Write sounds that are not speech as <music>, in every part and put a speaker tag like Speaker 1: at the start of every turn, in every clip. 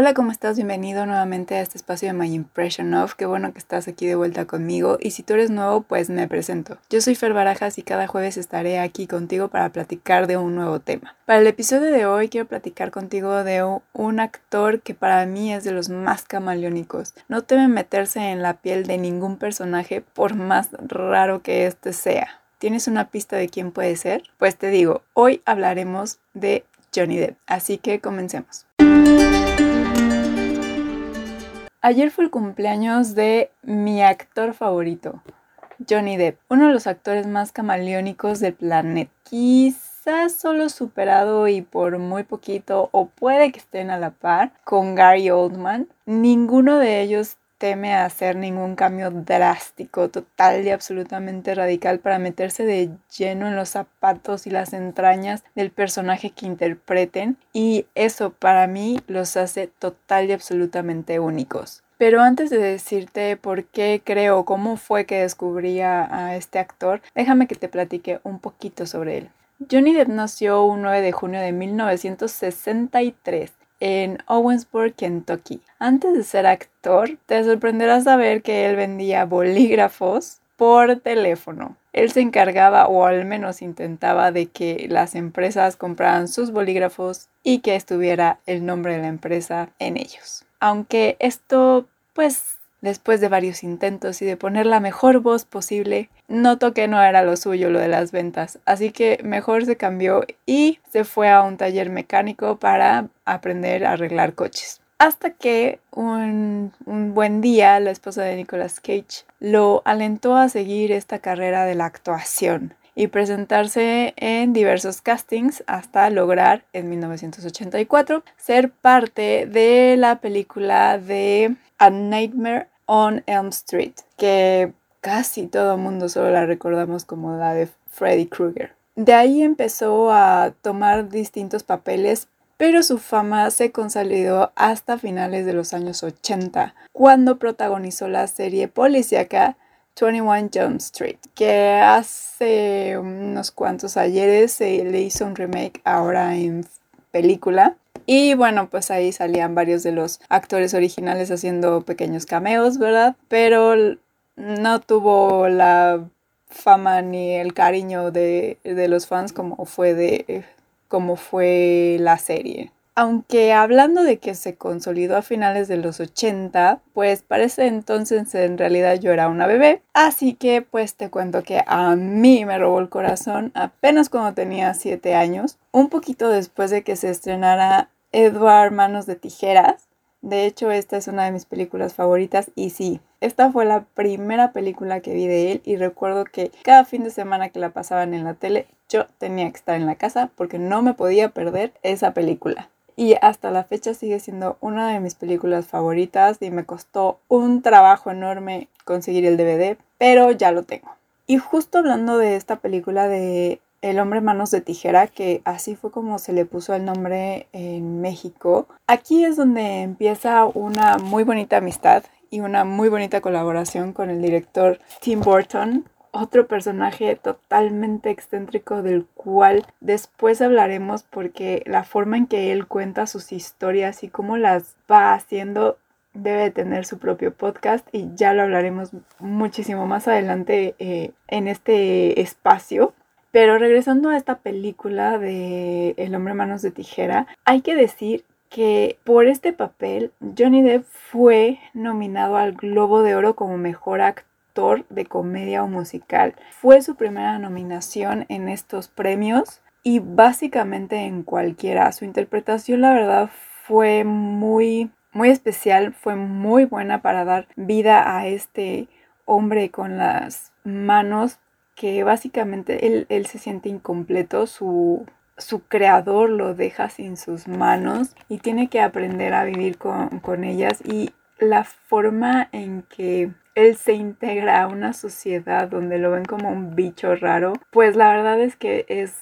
Speaker 1: Hola, ¿cómo estás? Bienvenido nuevamente a este espacio de My Impression of. Qué bueno que estás aquí de vuelta conmigo. Y si tú eres nuevo, pues me presento. Yo soy Fer Barajas y cada jueves estaré aquí contigo para platicar de un nuevo tema. Para el episodio de hoy quiero platicar contigo de un actor que para mí es de los más camaleónicos. No teme meterse en la piel de ningún personaje por más raro que éste sea. ¿Tienes una pista de quién puede ser? Pues te digo, hoy hablaremos de Johnny Depp. Así que comencemos. Ayer fue el cumpleaños de mi actor favorito, Johnny Depp, uno de los actores más camaleónicos del planeta. Quizás solo superado y por muy poquito, o puede que estén a la par, con Gary Oldman. Ninguno de ellos teme hacer ningún cambio drástico, total y absolutamente radical para meterse de lleno en los zapatos y las entrañas del personaje que interpreten y eso para mí los hace total y absolutamente únicos. Pero antes de decirte por qué creo, cómo fue que descubrí a, este actor, déjame que te platique un poquito sobre él. Johnny Depp nació un 9 de junio de 1963 en Owensboro, Kentucky. Antes de ser actor, te sorprenderás saber que él vendía bolígrafos por teléfono. Él se encargaba o al menos intentaba de que las empresas compraran sus bolígrafos y que estuviera el nombre de la empresa en ellos. Aunque esto, pues, después de varios intentos y de poner la mejor voz posible, notó que no era lo suyo lo de las ventas, así que mejor se cambió y se fue a un taller mecánico para aprender a arreglar coches. Hasta que un, buen día la esposa de Nicolas Cage lo alentó a seguir esta carrera de la actuación y presentarse en diversos castings hasta lograr en 1984 ser parte de la película de A Nightmare on Elm Street, que casi todo el mundo solo la recordamos como la de Freddy Krueger. De ahí empezó a tomar distintos papeles, pero su fama se consolidó hasta finales de los años 80, cuando protagonizó la serie policíaca 21 Jump Street, que hace unos cuantos ayeres se le hizo un remake ahora en película. Y bueno, pues ahí salían varios de los actores originales haciendo pequeños cameos, ¿verdad? Pero no tuvo la fama ni el cariño de, de los fans como fue de como fue la serie. Aunque hablando de que se consolidó a finales de los 80, pues parece entonces en realidad yo era una bebé. Así que pues te cuento que a mí me robó el corazón apenas cuando tenía 7 años, un poquito después de que se estrenara Edward Manos de Tijeras. De hecho, esta es una de mis películas favoritas y sí, esta fue la primera película que vi de él y recuerdo que cada fin de semana que la pasaban en la tele yo tenía que estar en la casa porque no me podía perder esa película y hasta la fecha sigue siendo una de mis películas favoritas y me costó un trabajo enorme conseguir el DVD, pero ya lo tengo. Y justo hablando de esta película de El hombre manos de tijera, que así fue como se le puso el nombre en México, aquí es donde empieza una muy bonita amistad y una muy bonita colaboración con el director Tim Burton, otro personaje totalmente excéntrico del cual después hablaremos porque la forma en que él cuenta sus historias y cómo las va haciendo debe tener su propio podcast y ya lo hablaremos muchísimo más adelante eh, en este espacio. Pero regresando a esta película de El hombre manos de tijera, hay que decir que por este papel Johnny Depp fue nominado al Globo de Oro como mejor actor de comedia o musical. Fue su primera nominación en estos premios y básicamente en cualquiera. Su interpretación la verdad fue muy muy especial, fue muy buena para dar vida a este hombre con las manos que básicamente él, él se siente incompleto, su, su creador lo deja sin sus manos y tiene que aprender a vivir con, con ellas y la forma en que él se integra a una sociedad donde lo ven como un bicho raro, pues la verdad es que es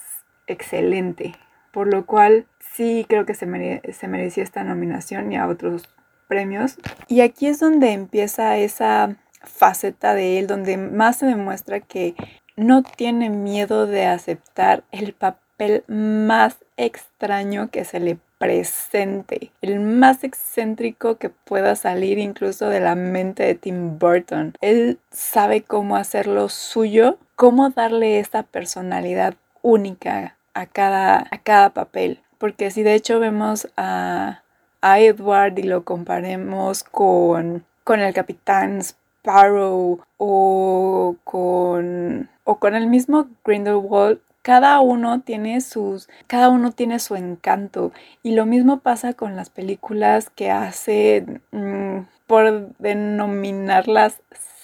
Speaker 1: excelente. Por lo cual sí creo que se, merecía esta nominación y a otros premios. Y aquí es donde empieza esa faceta de él, donde más se demuestra que no tiene miedo de aceptar el papel más extraño que se le presente, el más excéntrico que pueda salir incluso de la mente de Tim Burton. Él sabe cómo hacerlo suyo, cómo darle esta personalidad única a cada, a cada papel. Porque si de hecho vemos a, a Edward y lo comparemos con, con el Capitán Sparrow o con, o con el mismo Grindelwald, cada uno tiene sus cada uno tiene su encanto. Y lo mismo pasa con las películas que hace mm, por denominarlas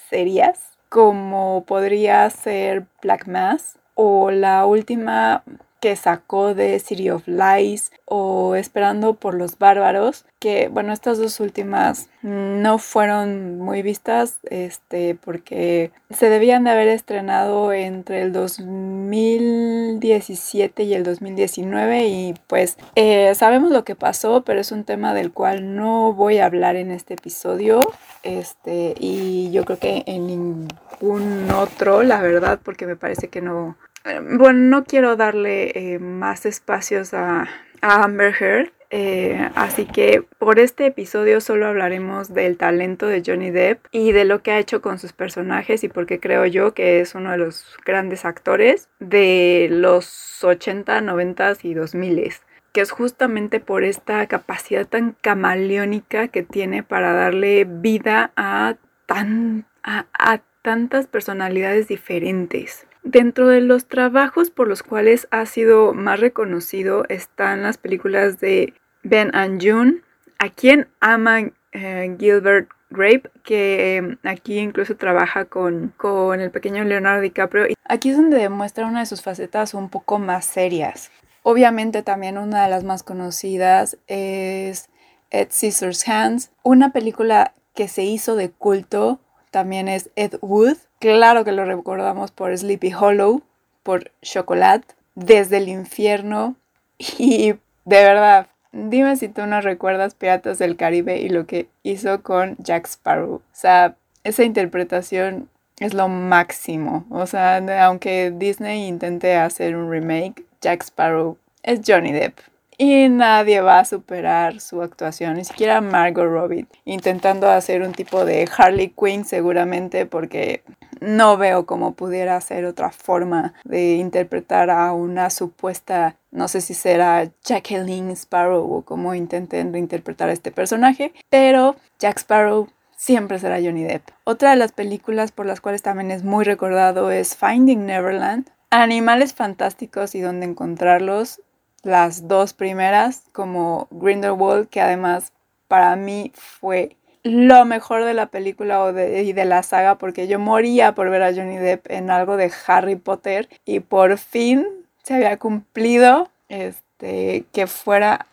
Speaker 1: serias como podría ser Black Mass o la última que sacó de City of Lies o Esperando por los Bárbaros, que bueno, estas dos últimas no fueron muy vistas, este, porque se debían de haber estrenado entre el 2017 y el 2019 y pues eh, sabemos lo que pasó, pero es un tema del cual no voy a hablar en este episodio, este, y yo creo que en ningún otro, la verdad, porque me parece que no, bueno, no quiero darle eh, más espacios a, Amber Heard, eh, así que por este episodio solo hablaremos del talento de Johnny Depp y de lo que ha hecho con sus personajes y porque creo yo que es uno de los grandes actores de los 80, 90 y 2000 que es justamente por esta capacidad tan camaleónica que tiene para darle vida a, tan, a tantas personalidades diferentes. Dentro de los trabajos por los cuales ha sido más reconocido están las películas de Ben and June, a quien ama eh, Gilbert Grape, que em, aquí incluso trabaja con, con el pequeño Leonardo DiCaprio. Aquí es donde demuestra una de sus facetas un poco más serias. Obviamente también una de las más conocidas es Ed Scissors Hands, una película que se hizo de culto, también es Ed Wood, Claro que lo recordamos por Sleepy Hollow, por Chocolate, Desde el Infierno y de verdad, dime si tú no recuerdas Piratas del Caribe y lo que hizo con Jack Sparrow. O sea, esa interpretación es lo máximo. O sea, aunque Disney intente hacer un remake, Jack Sparrow es Johnny Depp. Y nadie va a superar su actuación, ni siquiera Margot Robbie, intentando hacer un tipo de Harley Quinn seguramente porque no veo cómo pudiera ser otra forma de interpretar a una supuesta, no sé si será Jacqueline Sparrow o cómo intenten reinterpretar a este personaje, pero Jack Sparrow siempre será Johnny Depp. Otra de las películas por las cuales también es muy recordado es Finding Neverland, Animales Fantásticos y dónde encontrarlos, las dos primeras como Grindelwald, que además para mí fue lo mejor de la película o de, y de la saga porque yo moría por ver a Johnny Depp en algo de Harry Potter y por fin se había cumplido este que fuera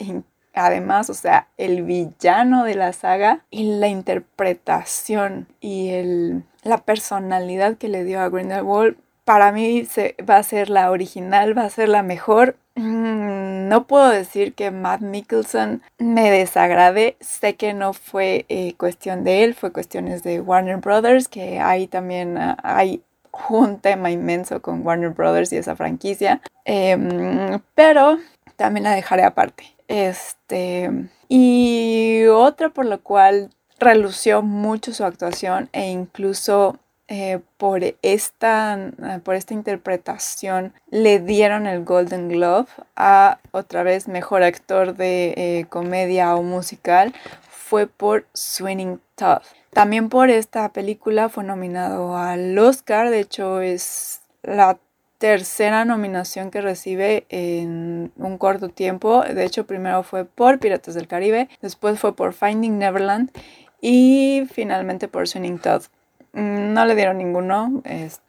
Speaker 1: además, o sea, el villano de la saga y la interpretación y el, la personalidad que le dio a Grindelwald para mí se, va a ser la original, va a ser la mejor. Mm, no puedo decir que Matt Mickelson me desagrade. Sé que no fue eh, cuestión de él, fue cuestiones de Warner Brothers, que ahí también ah, hay un tema inmenso con Warner Brothers y esa franquicia. Em, pero también la dejaré aparte. Este. Y otra por lo cual relució mucho su actuación e incluso eh, por, esta, eh, por esta interpretación le dieron el Golden Glove a otra vez mejor actor de eh, comedia o musical fue por Swinging Tough. También por esta película fue nominado al Oscar, de hecho es la tercera nominación que recibe en un corto tiempo. De hecho, primero fue por Piratas del Caribe, después fue por Finding Neverland y finalmente por Swinging Todd. Mm, no le dieron ninguno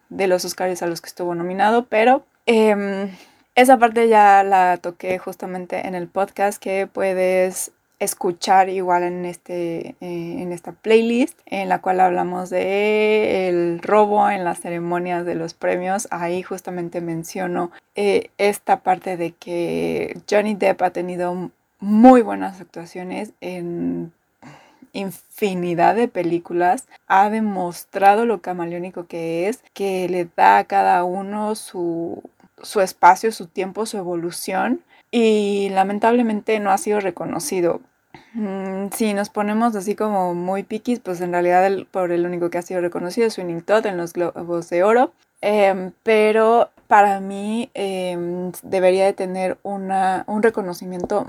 Speaker 1: de los Oscars a los que estuvo nominado, pero em, esa parte ya la toqué justamente en el podcast que puedes escuchar igual en, este, eh, en esta playlist en la cual hablamos de el robo en las ceremonias de los premios. Ahí justamente menciono eh, esta parte de que Johnny Depp ha tenido muy buenas actuaciones en infinidad de películas, ha demostrado lo camaleónico que es, que le da a cada uno su, su espacio, su tiempo, su evolución. y lamentablemente no ha sido reconocido. Mm, si nos ponemos así como muy piquis, pues en realidad el, por el único que ha sido reconocido es Sweeney Todd en los Globos de Oro. Em, pero para mí em, debería de tener una, un reconocimiento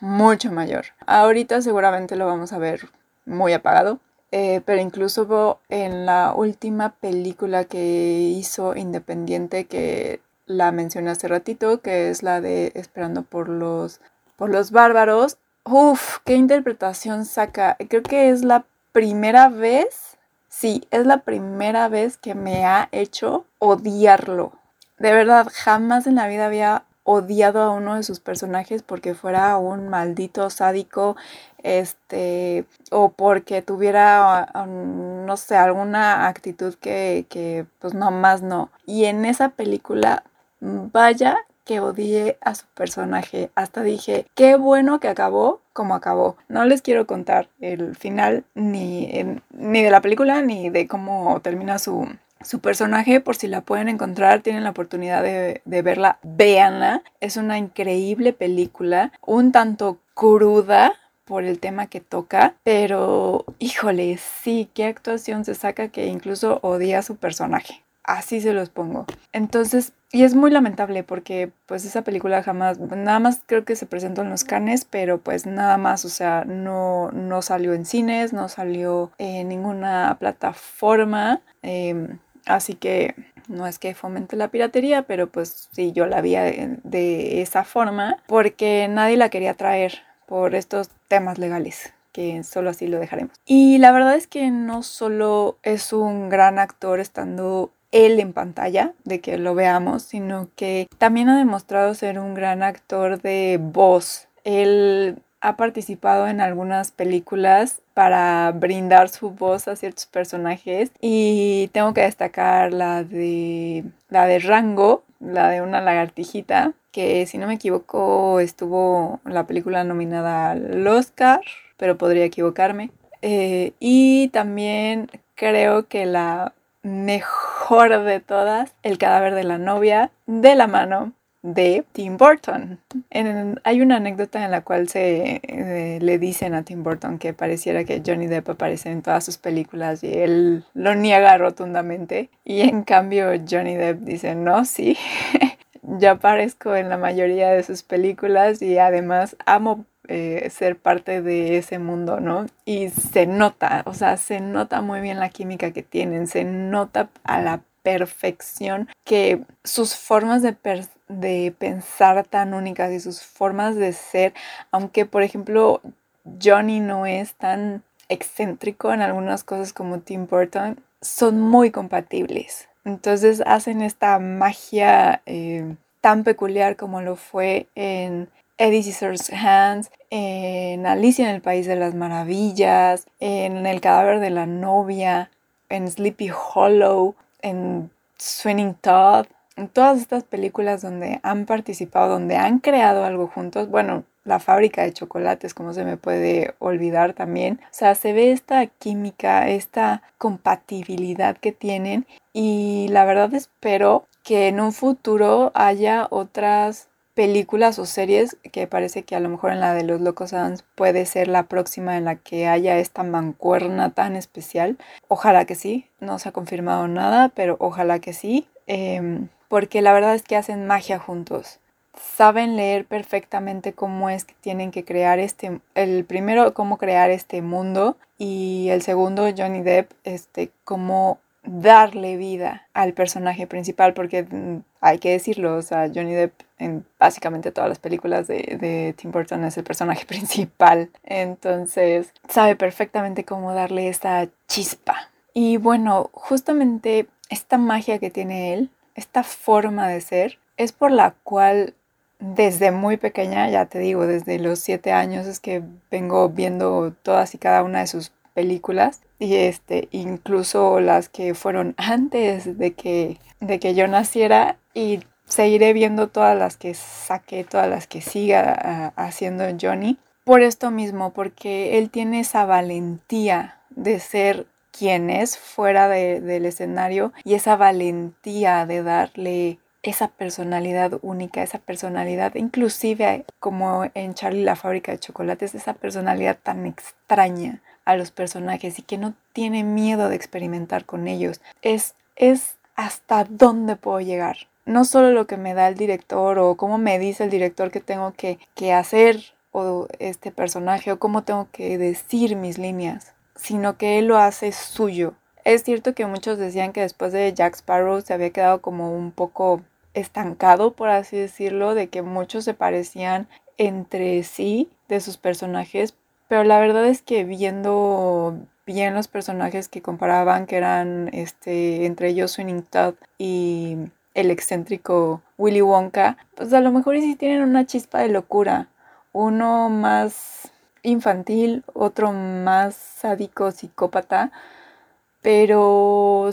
Speaker 1: mucho mayor. Ahorita seguramente lo vamos a ver muy apagado, eh, pero incluso en la última película que hizo Independiente, que la mencioné hace ratito, que es la de Esperando por los, por los bárbaros, Uf, qué interpretación saca. Creo que es la primera vez, sí, es la primera vez que me ha hecho odiarlo. De verdad, jamás en la vida había odiado a uno de sus personajes porque fuera un maldito sádico, este, o porque tuviera, um, no sé, alguna actitud que, que pues no más no. Y en esa película, vaya que odié a su personaje. Hasta dije, qué bueno que acabó como acabó. No les quiero contar el final ni, ni de la película ni de cómo termina su, su personaje, por si la pueden encontrar, tienen la oportunidad de, de, verla, véanla. Es una increíble película, un tanto cruda por el tema que toca, pero híjole, sí, qué actuación se saca que incluso odia a su personaje. Así se los pongo. Entonces, y es muy lamentable porque pues esa película jamás, nada más creo que se presentó en los canes, pero pues nada más, o sea, no, no salió en cines, no salió en ninguna plataforma. Em, así que no es que fomente la piratería, pero pues sí, yo la vi de, esa forma porque nadie la quería traer por estos temas legales que solo así lo dejaremos. Y la verdad es que no solo es un gran actor estando él en pantalla, de que lo veamos, sino que también ha demostrado ser un gran actor de voz. Él ha participado en algunas películas para brindar su voz a ciertos personajes y tengo que destacar la de la de Rango, la de una lagartijita, que si no me equivoco estuvo la película nominada al Oscar, pero podría equivocarme. Eh, y también creo que la mejor de todas, El cadáver de la novia, de la mano de Tim Burton. hay una anécdota en la cual se eh, le dicen a Tim Burton que pareciera que Johnny Depp aparece en todas sus películas y él lo niega rotundamente. Y en cambio Johnny Depp dice, no, sí, <laughs> yo aparezco en la mayoría de sus películas y además amo eh, ser parte de ese mundo, ¿no? Y se nota, o sea, se nota muy bien la química que tienen, se nota a la perfección que sus formas de, de pensar tan únicas y sus formas de ser, aunque por ejemplo Johnny no es tan excéntrico en algunas cosas como Tim Burton, son muy compatibles. Entonces hacen esta magia eh, tan peculiar como lo fue en Eddie Scissors Hands, en Alicia en el País de las Maravillas, en El cadáver de la novia, en Sleepy Hollow, en Swinging Todd, en todas estas películas donde han participado, donde han creado algo juntos, bueno, la fábrica de chocolates, como se me puede olvidar también. O sea, se ve esta química, esta compatibilidad que tienen y la verdad espero que en un futuro haya otras películas o series que parece que a lo mejor en la de los Locos Adams puede ser la próxima en la que haya esta mancuerna tan especial. Ojalá que sí, no se ha confirmado nada, pero ojalá que sí, em, porque la verdad es que hacen magia juntos. Saben leer perfectamente cómo es que tienen que crear este, el primero cómo crear este mundo y el segundo Johnny Depp, este, cómo darle vida al personaje principal, porque mm, hay que decirlo, o sea, Johnny Depp en básicamente todas las películas de, de, Tim Burton es el personaje <laughs> principal, entonces sabe perfectamente cómo darle esta chispa. Y bueno, justamente esta magia que tiene él, esta forma de ser, es por la cual desde muy pequeña, ya te digo, desde los siete años es que vengo viendo todas y cada una de sus películas y este incluso las que fueron antes de que de que yo naciera y seguiré viendo todas las que saqué, todas las que siga haciendo Johnny por esto mismo, porque él tiene esa valentía de ser quien es fuera del escenario y esa valentía de darle esa personalidad única, esa personalidad, inclusive como en Charlie la fábrica de chocolates, esa personalidad tan extraña a los personajes y que no tiene miedo de experimentar con ellos. Es, es hasta dónde puedo llegar. No solo lo que me da el director o cómo me dice el director que tengo que, que hacer o este personaje o cómo tengo que decir mis líneas, sino que él lo hace suyo. Es cierto que muchos decían que después de Jack Sparrow se había quedado como un poco estancado, por así decirlo, de que muchos se parecían entre sí de sus personajes, pero la verdad es que viendo bien los personajes que comparaban, que eran este, entre ellos Sweeney Todd y el excéntrico Willy Wonka, pues a lo mejor sí tienen una chispa de locura. Uno más infantil, otro más sádico, psicópata, pero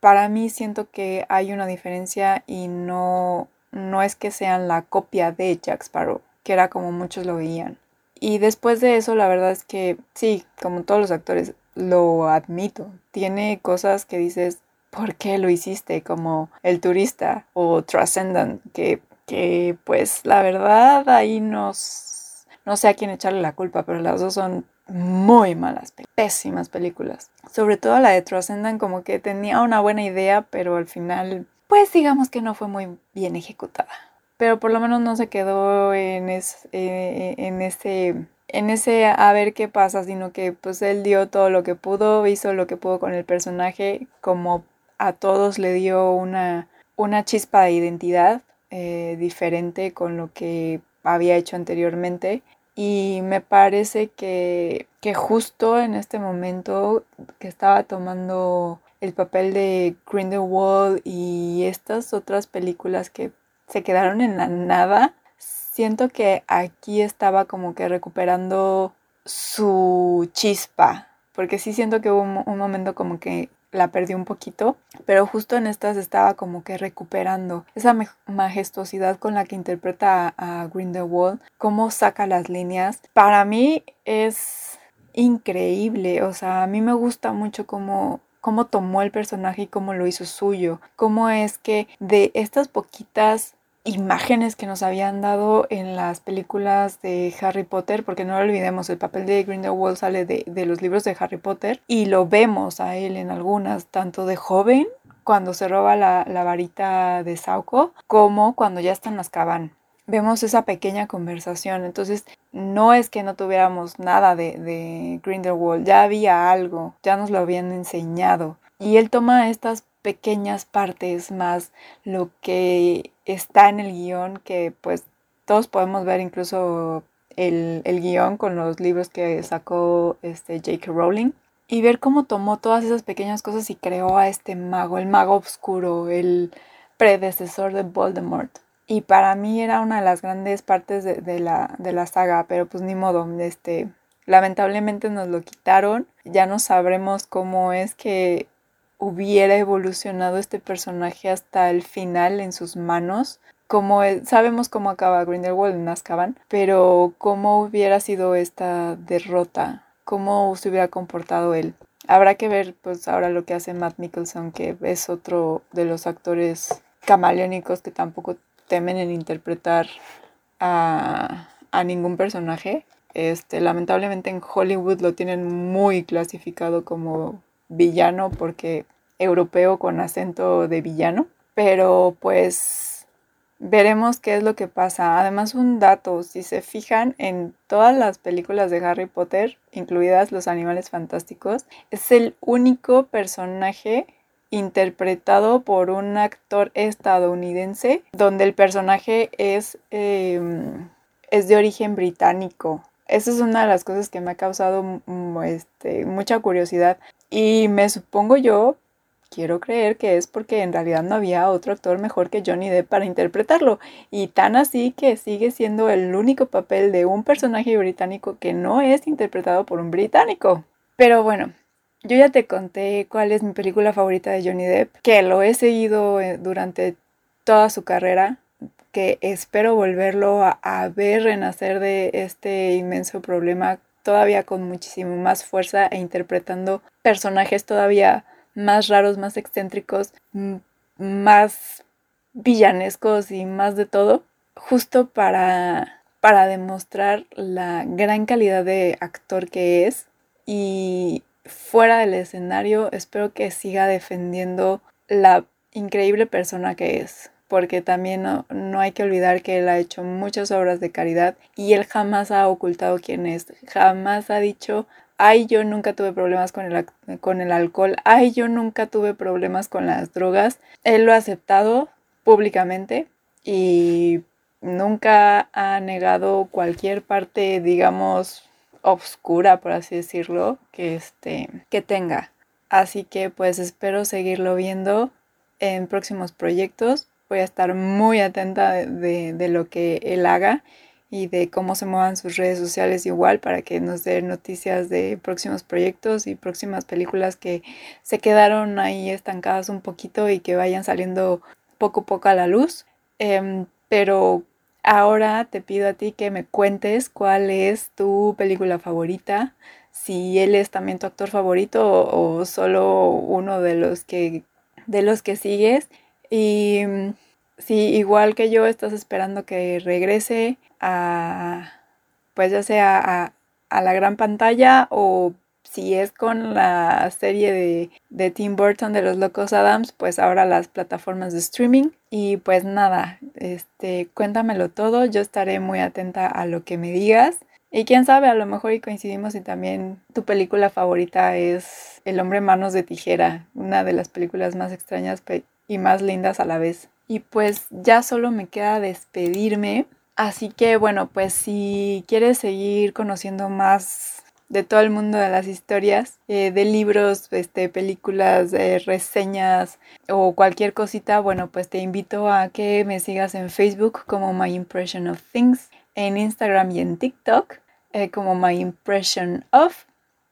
Speaker 1: para mí siento que hay una diferencia y no, no es que sean la copia de Jack Sparrow, que era como muchos lo veían. Y después de eso, la verdad es que sí, como todos los actores, lo admito. Tiene cosas que dices, ¿por qué lo hiciste? Como El Turista o Transcendent, que, que pues la verdad ahí nos... No sé a quién echarle la culpa, pero las dos son muy malas, pésimas películas. Sobre todo la de Transcendent como que tenía una buena idea, pero al final, pues digamos que no fue muy bien ejecutada. Pero por lo menos no se quedó en, es, eh, en ese en ese a ver qué pasa, sino que pues él dio todo lo que pudo, hizo lo que pudo con el personaje, como a todos le dio una, una chispa de identidad eh, diferente con lo que había hecho anteriormente y me parece que, justo en este momento que estaba tomando el papel de Grindelwald y estas otras películas que se quedaron en la nada, siento que aquí estaba como que recuperando su chispa, porque sí siento que hubo un momento como que la perdí un poquito, pero justo en estas estaba como que recuperando esa majestuosidad con la que interpreta a, Grindelwald, cómo saca las líneas. Para mí es increíble, o sea, a mí me gusta mucho cómo cómo tomó el personaje y cómo lo hizo suyo, cómo es que de estas poquitas imágenes que nos habían dado en las películas de Harry Potter, porque no lo olvidemos, el papel de Grindelwald sale de, los libros de Harry Potter y lo vemos a él en algunas, tanto de joven, cuando se roba la, la varita de Sauco, como cuando ya está en Azkaban. Vemos esa pequeña conversación, entonces no es que no tuviéramos nada de, de Grindelwald, ya había algo, ya nos lo habían enseñado. Y él toma estas pequeñas partes más lo que está en el guion que pues todos podemos ver incluso el, el guion con los libros que sacó este J.K. Rowling y ver cómo tomó todas esas pequeñas cosas y creó a este mago, el mago oscuro, el predecesor de Voldemort. Y para mí era una de las grandes partes de, de, la, de la saga, pero pues ni modo, este, lamentablemente nos lo quitaron. Ya no sabremos cómo es que hubiera evolucionado este personaje hasta el final en sus manos. Como sabemos cómo acaba Grindelwald en Azkaban, pero cómo hubiera sido esta derrota, cómo se hubiera comportado él. Habrá que ver pues ahora lo que hace Matt Mickelson, que es otro de los actores camaleónicos que tampoco temen en interpretar a, a ningún personaje. Este, lamentablemente en Hollywood lo tienen muy clasificado como villano porque europeo con acento de villano, pero pues veremos qué es lo que pasa. Además, un dato, si se fijan en todas las películas de Harry Potter, incluidas los animales fantásticos, es el único personaje interpretado por un actor estadounidense, donde el personaje es, em, es de origen británico. Esa es una de las cosas que me ha causado este, mucha curiosidad y me supongo yo quiero creer que es porque en realidad no había otro actor mejor que Johnny Depp para interpretarlo. Y tan así que sigue siendo el único papel de un personaje británico que no es interpretado por un británico. Pero bueno, yo ya te conté cuál es mi película favorita de Johnny Depp, que lo he seguido eh, durante toda su carrera, que espero volverlo a, a ver renacer de este inmenso problema todavía con muchísimo más fuerza e interpretando personajes todavía más raros, más excéntricos, más villanescos y más de todo, justo para, para demostrar la gran calidad de actor que es. Y fuera del escenario espero que siga defendiendo la increíble persona que es porque también no, no, hay que olvidar que él ha hecho muchas obras de caridad y él jamás ha ocultado quién es, jamás ha dicho, ay, yo nunca tuve problemas con el, con el alcohol, ay, yo nunca tuve problemas con las drogas. Él lo ha aceptado públicamente y nunca ha negado cualquier parte, digamos, oscura, por así decirlo, que, este, que tenga. Así que pues espero seguirlo viendo en próximos proyectos. Voy a estar muy atenta de, de lo que él haga y de cómo se muevan sus redes sociales igual para que nos dé noticias de próximos proyectos y próximas películas que se quedaron ahí estancadas un poquito y que vayan saliendo poco a poco a la luz. Em, pero ahora te pido a ti que me cuentes cuál es tu película favorita, si él es también tu actor favorito o, o solo uno de los que de los que sigues y si igual que yo estás esperando que regrese a, pues ya sea a, la gran pantalla o si es con la serie de, de, Tim Burton de los Locos Adams, pues ahora las plataformas de streaming. Y pues nada, este, cuéntamelo todo, yo estaré muy atenta a lo que me digas. Y quién sabe, a lo mejor y coincidimos y también tu película favorita es El hombre manos de tijera, una de las películas más extrañas y más lindas a la vez. Y pues ya solo me queda despedirme. Así que bueno, pues si quieres seguir conociendo más de todo el mundo de las historias, eh, de libros, este, películas, reseñas o cualquier cosita, bueno, pues te invito a que me sigas en Facebook como My Impression of Things, en Instagram y en TikTok eh, como My Impression of.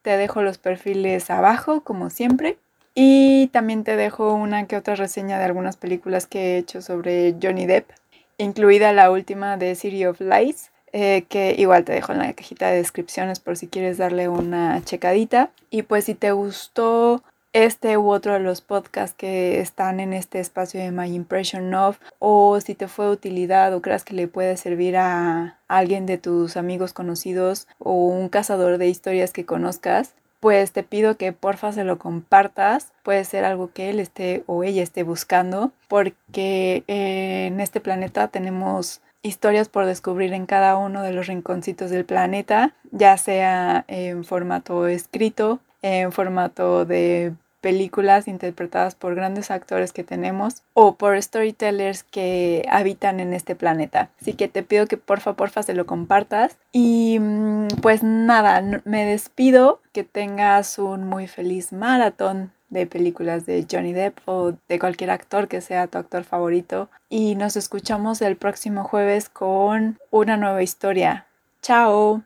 Speaker 1: Te dejo los perfiles abajo, como siempre. Y también te dejo una que otra reseña de algunas películas que he hecho sobre Johnny Depp, incluida la última de City of Lies, eh, que igual te dejo en la cajita de descripciones por si quieres darle una checadita. Y pues si te gustó este u otro de los podcasts que están en este espacio de My Impression of o si te fue de utilidad o creas que le puede servir a alguien de tus amigos conocidos o un cazador de historias que conozcas, pues te pido que porfa se lo compartas. Puede ser algo que él esté o ella esté buscando, porque en este planeta tenemos historias por descubrir en cada uno de los rinconcitos del planeta, ya sea en formato escrito, en formato de películas interpretadas por grandes actores que tenemos o por storytellers que habitan en este planeta. Así que te pido que porfa, porfa se lo compartas. Y mm, pues nada, me despido, que tengas un muy feliz maratón de películas de Johnny Depp o de cualquier actor que sea tu actor favorito. Y nos escuchamos el próximo jueves con una nueva historia. Chao.